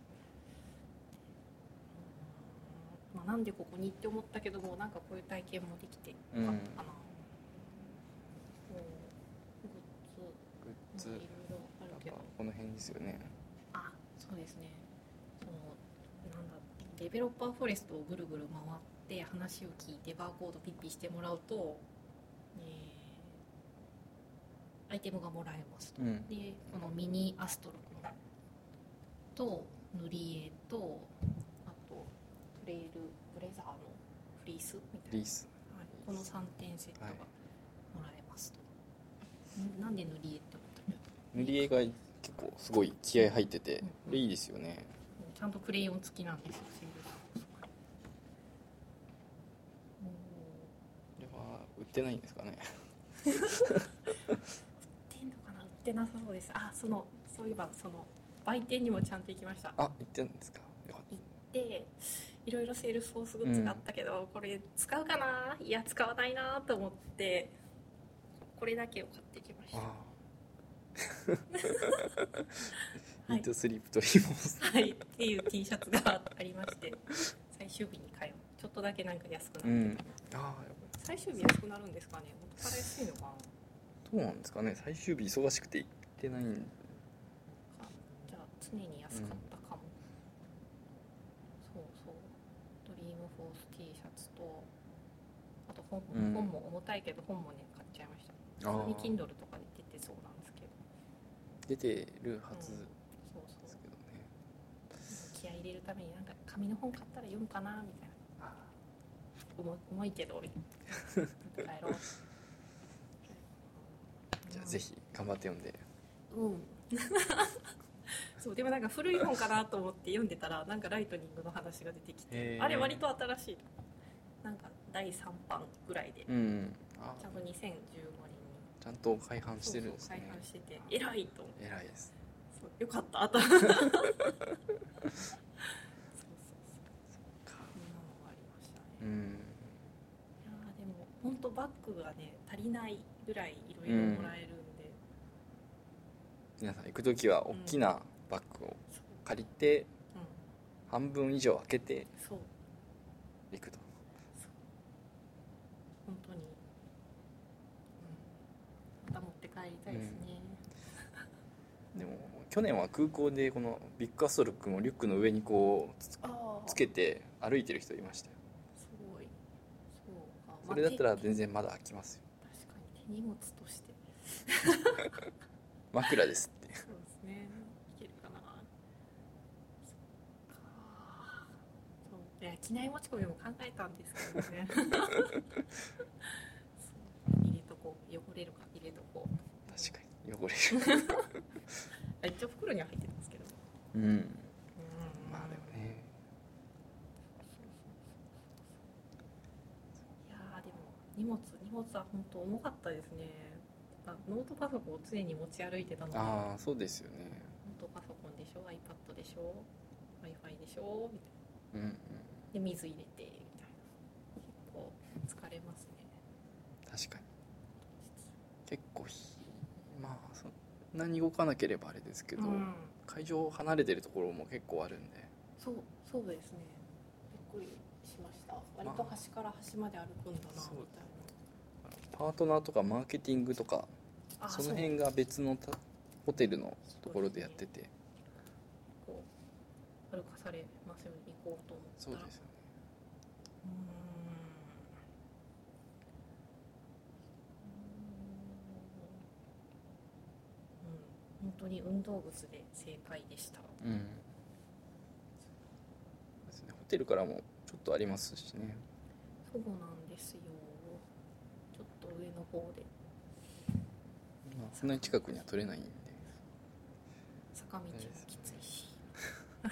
まあ、なんでここにって思ったけどもなんかこういう体験もできてよかったかな、うん、グッズ。グッズ。まあいろいろあるけど。この辺ですよね。あそうですねデベロッパーフォレストをぐるぐる回って話を聞いてバーコードピッピしてもらうと、えーアイテムがもらえますと。うん。でこのミニアストロのと塗り絵とあとトレイルブレザーのフリースみたいなこの3点セットがはいもらえますと、んなんで塗り絵って思ったけど塗り絵が結構すごい気合入っててうんこれいいですよね。ちゃんとクレヨン付きなんですよセールスこれは売ってないんですかね。売ってんのかな売ってなさそうですあそのそういえばその売店にもちゃんと行きました。あ売ってるんですか？よかっでいろいろセールスフォースグッズがあったけど、これ使うかな？いや使わないなと思ってこれだけを買ってきました。たああ。はい。 Eat Sleep Dreamforce。はい。っていう T シャツがありまして最終日に買いちょっとだけなんか安くなって。た、うん。ああ最終日安くなるんですかね。元から安いのかな。どうなんですかね。最終日忙しくて行ってないんあじゃあ常に安かったかも、そうそう。ドリームフォース T シャツとあと本,、うん。本も重たいけど本もね買っちゃいました。あ普通にー Kindle とかで出てそうなんですけど。出てるはずうそうすけどね。気合い入れるためになんか紙の本買ったら読むかなみたいな重重いけど帰ろうじゃあぜひ頑張って読んで。うん。<laughs> そうでもなんか古い本かなと思って読んでたらなんかライトニングの話が出てきてあれ割と新しいなんか第3版ぐらいで。うん。あ。ちゃんと2015年に。ちゃんと改版してるんですそうそうね再販してて偉いと思って。偉いです。よかったと <laughs> そうそうそうそんなのがありましたねうんいやーでも本当バッグがね足りないぐらいいろいろもらえるんで、皆さん行く時は大きなバッグを借りてうん。半分以上開けてそう。行くと。本当に、うん、また持って帰りたいですね、でも去年は空港でこのビッグアストロックもリュックの上にこうつけて歩いてる人いましたよそれだったらまあ全然まだ開きますよ。手確かに手荷物として。枕ですって。そうですね。いけるかな。そっかそう。いや機内持ち込みも考えたんですけどね。入れとこう。汚れるか入れとこう。確かに。汚れる。<laughs> あ一応袋には入ってたんですけど。うんうんまあでもねいやーでも荷物荷物は本当重かったですね。あノートパソコンを常に持ち歩いてたので。ノああそうですよね。ートパソコンでしょ？iPad でしょ？w i f i でしょみたいな。うんうん。で水入れてみたいな。結構疲れますね。確かに。結構ひまあそんなに動かなければあれですけど、うん。会場離れてるところも結構あるんで。そうそうですね。びっくり割と端から端まで歩くんだなみたいそうパートナーとかマーケティングとかその辺が別のたホテルのところでやってて。こう歩かされますように行こうと思ったら。そうですよねうん。本当に運動靴で正解でした。うん。ですね。ホテルからもちょっとありますしね。そうなんですよ。ちょっと上の方で。まあそんなに近くには取れないんで。坂道もきついし、<laughs>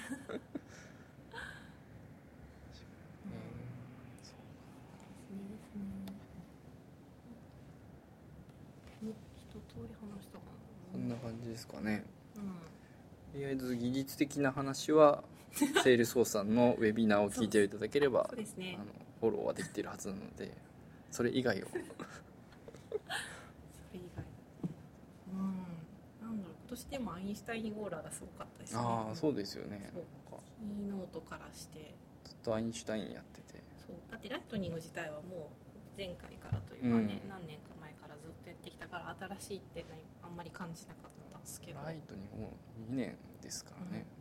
もう一通り話したかそんな感じですかね。なうん。とりあえず技術的な話は <laughs> セールスフォースさんのウェビナーを聞いていただければね。あのフォローはできているはずなのでそれ以外を。<laughs> それ以外。うん。なんだろう今年でもアインシュタインオーラがすごかったですね。ああそうですよね。キーノートからして。ずっとアインシュタインやってて。そう。だってライトニング自体はもう前回からというかね、うん。何年か前からずっとやってきたから新しいって、ね、あんまり感じなかったんですけど。ライトにもう2年ですからね。あ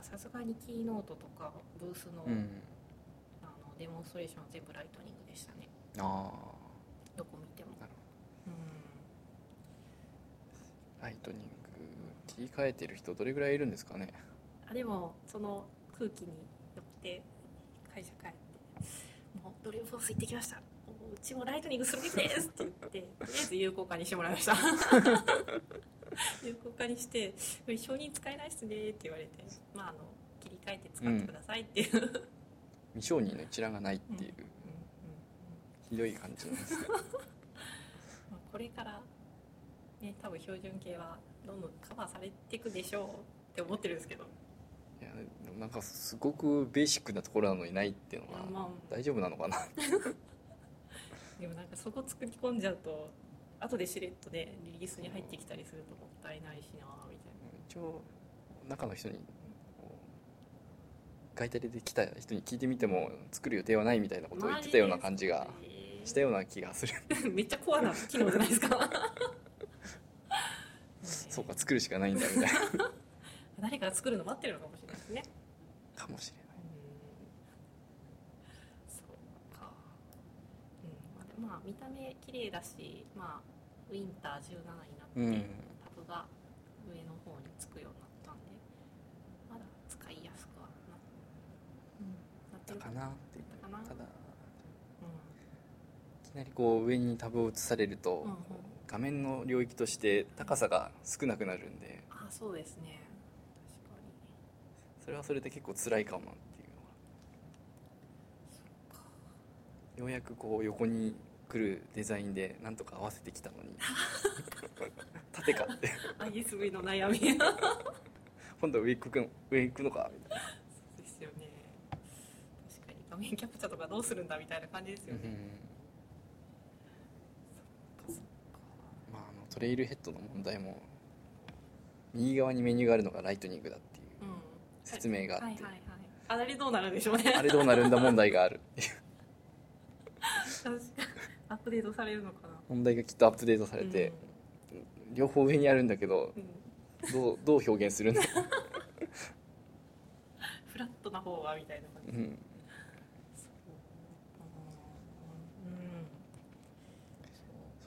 さすがにキーノートとかブースの,、うん、あのデモンストレーションは全部ライトニングでしたね。あどこ見ても。うん。あライトニング切り替えてる人どれぐらいいるんですかね。あでもその空気に酔って会社帰って「もう Dreamforce 行ってきました。うちもライトニングするべきです」って言ってとりあえず有効化にしてもらいました有効化にして「これ承認使えないっすね」って言われてまああの切り替えて使ってくださいっていう、うんうん未承認の一覧がないっていう。うんひどい感じなんですけど <laughs> まあこれからね多分標準形はどんどんカバーされていくでしょうって思ってるんですけど。いやでもなんかすごくベーシックなところなのにないっていうのはまあまあ大丈夫なのかな <laughs> でもなんかそこ作り込んじゃうと後でしれっとねリリースに入ってきたりするともったいないしなみたい一応中の人にこうガイタレで来た人に聞いてみても作る予定はないみたいなことを言ってたような感じがえーしたような気がする。<laughs> めっちゃコアな機能じゃないですか <laughs> そうか作るしかないんだみたいな。<laughs> 誰かが作るの待ってるのかもしれないですね。かもしれない。そうか。うん。まあ見た目綺麗だしまあウィンター17になって、うんタブが上の方につくようになったんで。まだ使いやすくはな,、うん、なってるだかなっていうかなただ。いうきなりこう上にタブを移されると、うんうん画面の領域として高さが少なくなるんで。ん、あそうですね。確かに。それはそれで結構辛いかもなっていうのがようやくこう横に来るデザインでなんとか合わせてきたのに。<laughs> 縦かって。ISV の悩み今度は上行くの上行くのかみたいな、ですよね。確かに。画面キャプチャーとかどうするんだみたいな感じですよね、まあ、あのトレイルヘッドの問題も右側にメニューがあるのがライトニングだっていううん。説明があって、はいはいはいあれどうなるんでしょうね。あれどうなるんだ問題がある。っていう確かアップデートされるのかな。問題がきっとアップデートされて、両方上にあるんだけどうん、うんどうどう表現するんだ、<laughs> フラットな方はみたいな感じ、うん、うんそ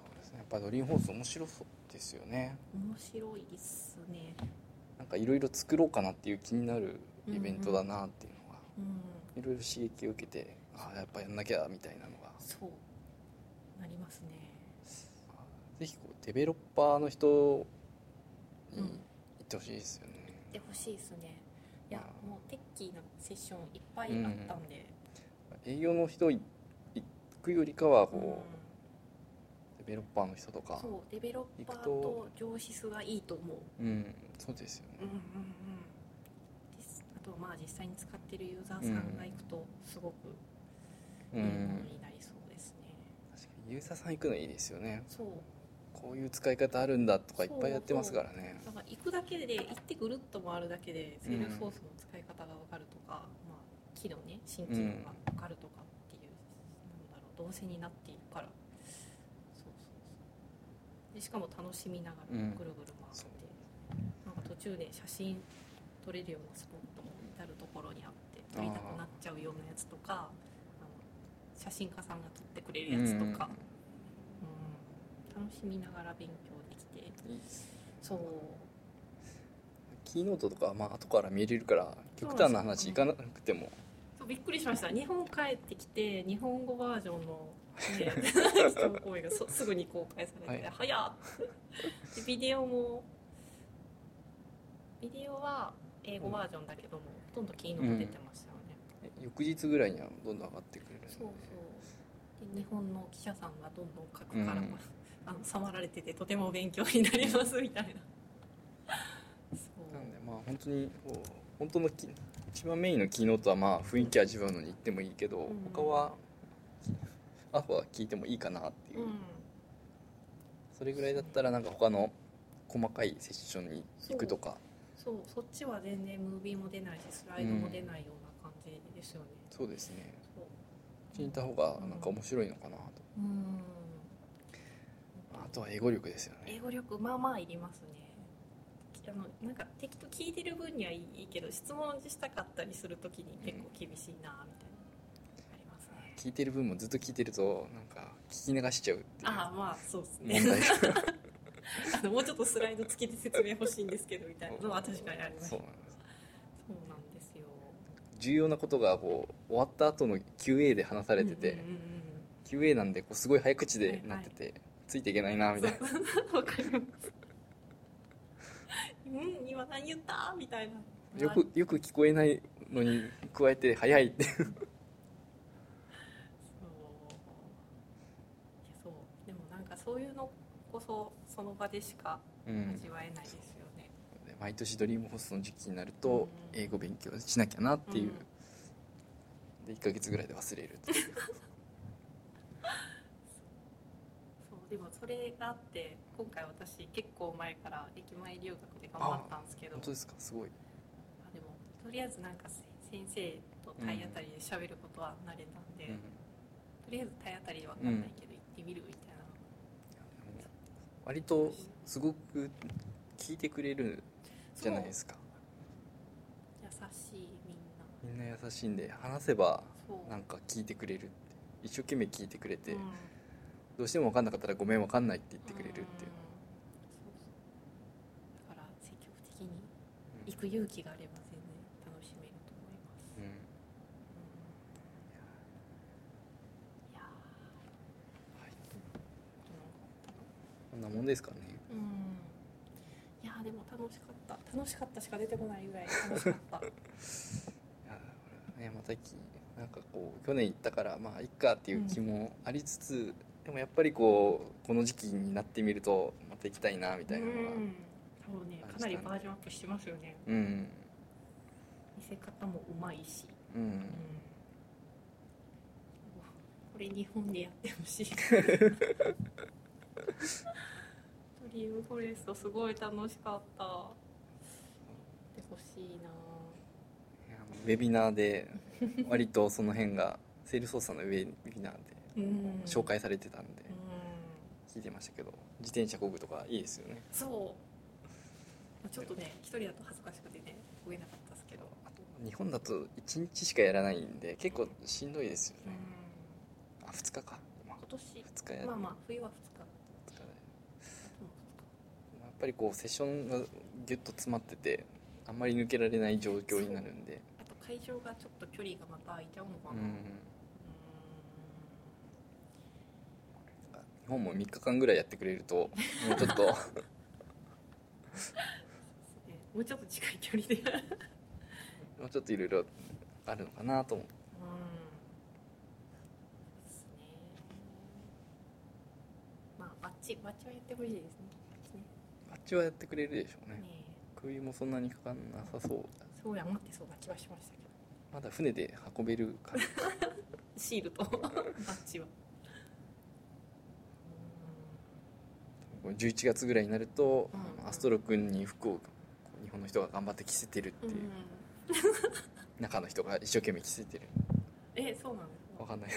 う。ですね。やっぱドリームホース面白そうですよね。面白いっすね。なんかいろいろ作ろうかなっていう気になるイベントだなっていうのがうん。いろいろ刺激を受けてああやっぱやんなきゃみたいなのが。そうなりますね。ぜひこうデベロッパーの人にうん。行ってほしいですよね、でほしいですね。いやもうテッキーなセッションいっぱいあったんで、営業の人い行くよりかはうん。こう、デベロッパーの人とかそうデベロッパーとと情シスがいいと思う。うんそうですよね、うんうんうん。実あとまあ実際に使ってるユーザーさんが行くとすごくういいものん。になユーザーさん行くのいいですよね。そう。こういう使い方あるんだとかいっぱいやってますからね。だから行くだけで行ってぐるっと回るだけでセールスフォースの使い方が分かるとか、まあ、機能ね新機能が分かるとかっていう、なんだろう。動線になっているから。そうそうそう。でしかも楽しみながらうん。ぐるぐる回って、なんか途中で写真撮れるようなスポットも至る所にあって撮りたくなっちゃうようなやつとか写真家さんが撮ってくれるやつとか、うん。楽しみながら勉強できて。そう。キーノートとかはまあ後から見れるから極端な話いかなくても。そうびっくりしました。日本帰ってきて日本語バージョンの、ね、人の声がそすぐに公開されて、はい。早っ。でビデオもビデオは英語バージョンだけども、ほとんどキーノート出てました翌日ぐらいにはどんどん上がってくれる。そうそう。で日本の記者さんがどんどん書くから、うん。あの触られててとても勉強になりますみたいな。<laughs> そう。なんでまあ本当に本当のき一番メインのキーノートはまあ雰囲気味わうのに行ってもいいけど、うん。他はアフは聞いてもいいかなっていう。う、ん。それぐらいだったらなんか他の細かいセッションに行くとか。そう。そっちは全然ムービーも出ないしスライドも出ないようなですよね、そうですね。そう。こっちにいた方がなんか面白いのかなと、うん。あとは英語力ですよね。英語力まあまあいりますね。あのなんか適当聞いてる分にはいいけど質問したかったりするときに結構厳しいなみたいなありますね。聞いてる分もずっと聞いてるとなんか聞き流しちゃうっていう。ああまあそうですね。<laughs> あのもうちょっとスライド付きで説明欲しいんですけどみたいなのは確かにあります。そうなん重要なことがこう終わった後の QA で話されてて、うんうんうん QA なんでこうすごい早口でなってて、ついていけないなみたいな。う <laughs> んわかります。うん今何言った？みたいな。よくよく聞こえないのに加えて早いっていう。<laughs> そう。いやそう。でもなんかそういうのこそその場でしかうん。味わえないですよね、で毎年ドリームホストの時期になるとうん。英語勉強しなきゃなっていう、うん。で1ヶ月ぐらいで忘れるっていう。<laughs> そうでもそれがあって今回私結構前から駅前留学で頑張ったんですけど。本当ですか？すごい。あでもとりあえずなんかせ先生と体当たりで喋ることは慣れたんで、うん。とりあえず体当たりで分かんないけど行ってみるみたいな、割とすごく聞いてくれるじゃないですか。優しいみんな。みんな優しいんで話せばそう。なんか聞いてくれるって。一生懸命聞いてくれて、うん。どうしても分かんなかったらごめん分かんないって言ってくれるっていう。うん、そうそう。だから積極的に行く勇気があれば全然楽しめると思います、うん。うん。いやはい。ーこんなもんですかね。うん。いやーでも楽しかった。楽しかったしか出てこないぐらい楽しかった。いやねまたきなんかこう去年行ったからまあいっかっていう気もありつつ、でもやっぱりこうこの時期になってみるとまた行きたいなみたいなのはうん。そうねかなりバージョンアップしてますよね。うん。見せ方もうまいし、うん、うん。これ日本でやってほしい <laughs> ドリームフォレストすごい楽しかった。でほしいな。ウェビナーで割とその辺がセールス操作のウェビナーでうん。紹介されてたんでうん。聞いてましたけど自転車こぐとかいいですよね。そう。ちょっとね一人だと恥ずかしくてね追えなかったですけど。あと日本だと1日しかやらないんで結構しんどいですようん。ねあ2日か、まあ、今年。2日やまあまあ冬は2日ぱりこうセッションがギュッと詰まっててあんまり抜けられない状況になるんで。2日あと会場がちょっと距離がまた空いちゃうのかな、うんう日本も3日間ぐらいやってくれるともうちょっと。<laughs> もうちょっと近い距離で。<laughs> もうちょっといろいろあるのかなと思う。うん。ですね。まあバッチバッチはやってほしいですねバッチはやってくれるでしょうね。ね首もそんなにかかんなさそう。そうや待ってそうな気はしましたけど。まだ船で運べる感じ。<laughs> シールと。バッチは。11月ぐらいになると、うん。アストロ君に服を日本の人が頑張って着せてるってう。ん、いう、<laughs> 中の人が一生懸命着せてる。えそうなんですか？わかんない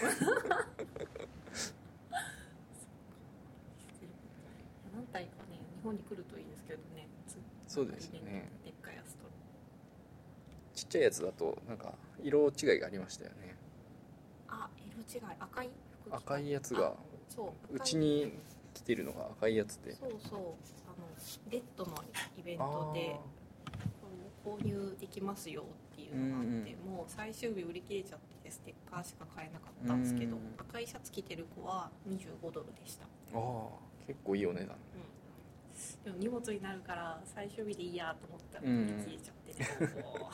何体かね日本に来るといいですけどね。つそうですよねでっかいアストロ。ちっちゃいやつだとなんか色違いがありましたよね。あ色違い。赤い赤いやつが。そううちに来てるのが赤いやつで。そうそう。あのレッドのイベントで購入できますよっていうのがあって、もう最終日売り切れちゃってステッカーしか買えなかったんですけど、うん赤いシャツ着てる子は25ドルでした。ああ結構いいお値段でも荷物になるから最終日でいいやと思ったらうん。売り切れちゃって、も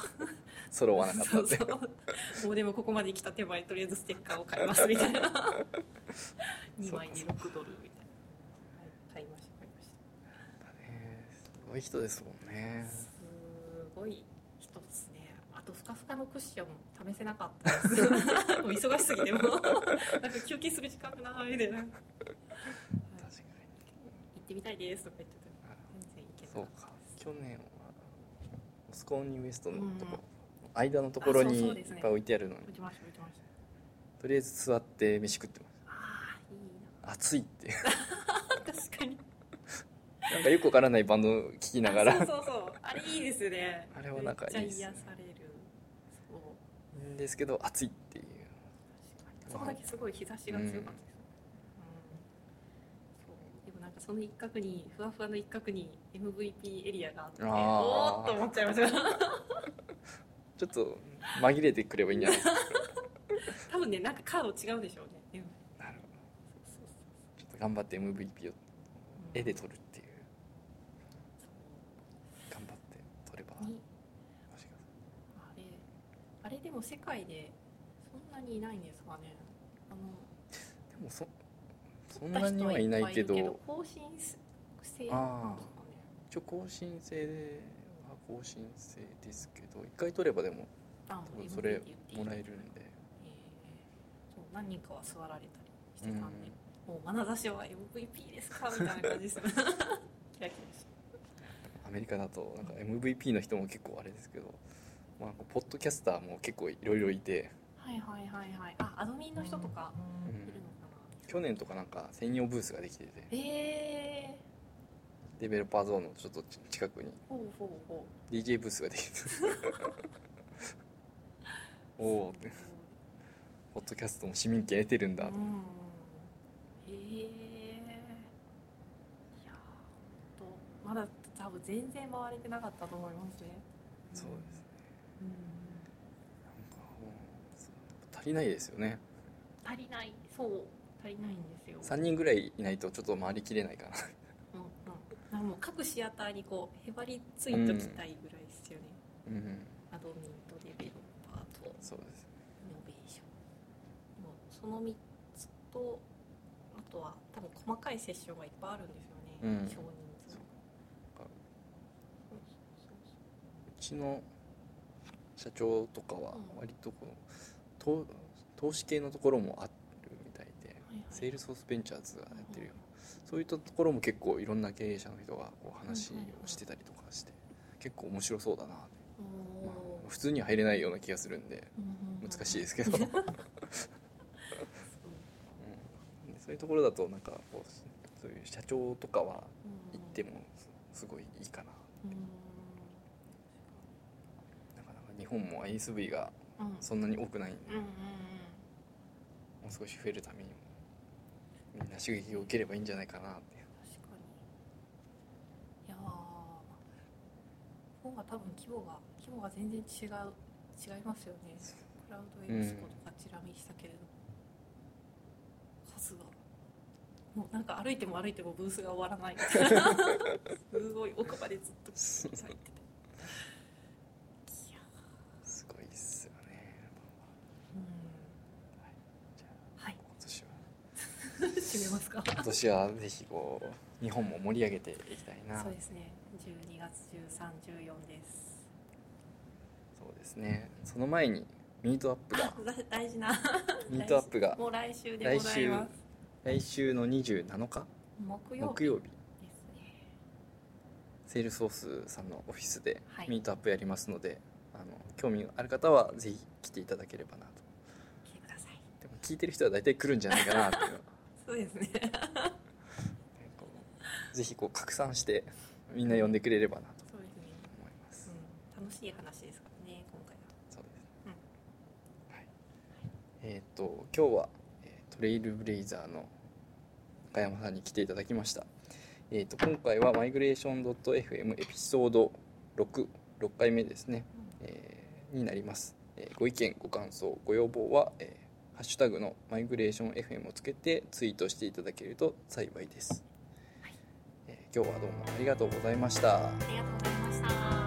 揃わなかったってうそうそう。もうでもここまで来た手前とりあえずステッカーを買いますみた。いな2枚で6ドルみたいな、はい、買いました買いました。ねすごい人ですもんね。すごい人ですね。あとふかふかのクッション試せなかったです。<laughs> もう忙しすぎてもう。なんか休憩する時間がないみたいなはい。確かに行ってみたいですとか言ってそうか。去年はモスコーニウエストのとこ、うん。間のところにいっぱい置いてあるのに。とりあえず座って飯食ってましああいいた暑いってな <laughs> 確かに。なんかよくわからないバンド聴きながら。あそうそうそう。あれいいですよね。あれはなんかいいですね。めっちゃ癒される。そう。んですけど暑いっていう。そこだけすごい日差しが強かった。うんその一角にふわふわの一角に MVP エリアがあっておーっと思っちゃいました <laughs> ちょっと紛れてくればいいんじゃないですか。<laughs> 多分ねなんかカード違うでしょうね。なるほど。ちょっと頑張って MVP を絵で撮るっていう。頑張って撮ればあれあれでも世界でそんなにいないんですかね。あのでもそそんなにはいないけど。更新性なんですかね一応更新制では更新制ですけど一回撮ればでもあ多分それもらえるんで。えーそう何人かは座られたりしてたんで、もう眼差しは MVP ですか？みたいな感じです。キラキラしてアメリカだとなんか MVP の人も結構あれですけど、まあ、ポッドキャスターも結構いろいろいて、はいはいはいはい。あアドミンの人とか。うん、か去年とかなんか専用ブースができてて。なえデベロッパーゾーンのちょっと近くに。ー、ほうほう。ほ DJ ブースができてう <laughs> おおってポッドキャストも市民権得てるんだと、うん。へえいやほんとまだ多分全然回れてなかったと思いますね。そうですね。うん。なんかもう足りないですよね。足りない。そう足りないんですよ。3人ぐらいいないとちょっと回りきれないかな。うんうんもう各シアターにこうへばりついときたいぐらいですよね、うん。アドミンとデベロッパーとそうですイノベーション。でもその3つとあとは多分細かいセッションがいっぱいあるんですよね、うん。少人数。そうちの社長とかはうん割とこう投投資系のところもあるみたいで、はいはいセールスフォースベンチャーズがやってるよ。そういったところも結構いろんな経営者の人がこう話をしてたりとかして結構面白そうだな。って、おまあー。普通には入れないような気がするんで難しいですけど、<laughs> うん。でそういうところだとなんかこうそういう社長とかは行ってもすごいいいかな。うん。なかなか日本も ISV がそんなに多くないんで、もう少し増えるためにもな刺激を受ければいいんじゃないかなって確かに。いやー。方が多分規模が規模が全然違う違いますよね。クラウドエクスポとかチラ見したけれど、数がもうなんか歩いても歩いてもブースが終わらない。<laughs> すごい奥までずっと咲いてていやすごいっすよねーうんじゃはいあ今年は締めますか今年はぜひこう日本も盛り上げていきたいな。そうですね。12月1314です。そうですね。その前にミートアップが。大事な。<laughs> ミートアップが。もう来週でございます。来週の27日木曜日？木曜日ですね。セールスフォースさんのオフィスではい。ミートアップやりますので、あの興味がある方はぜひ来ていただければなと。来てください。でも聞いてる人は大体来るんじゃないかなっていうそうですね。<laughs> ぜひこう拡散してみんな呼んでくれればなと。思います、うん、楽しい話ですからね今回は。そうです、うん。はい。えっ、と今日はトレイルブレイザーの中山さんに来ていただきました、えー、と今回はマイグレーション .fm エピソード66回目ですね、えーになります、えーご意見ご感想ご要望は、えーハッシュタグのマイグレーション FM をつけてツイートしていただけると幸いです、えー今日はどうもありがとうございました。ありがとうございました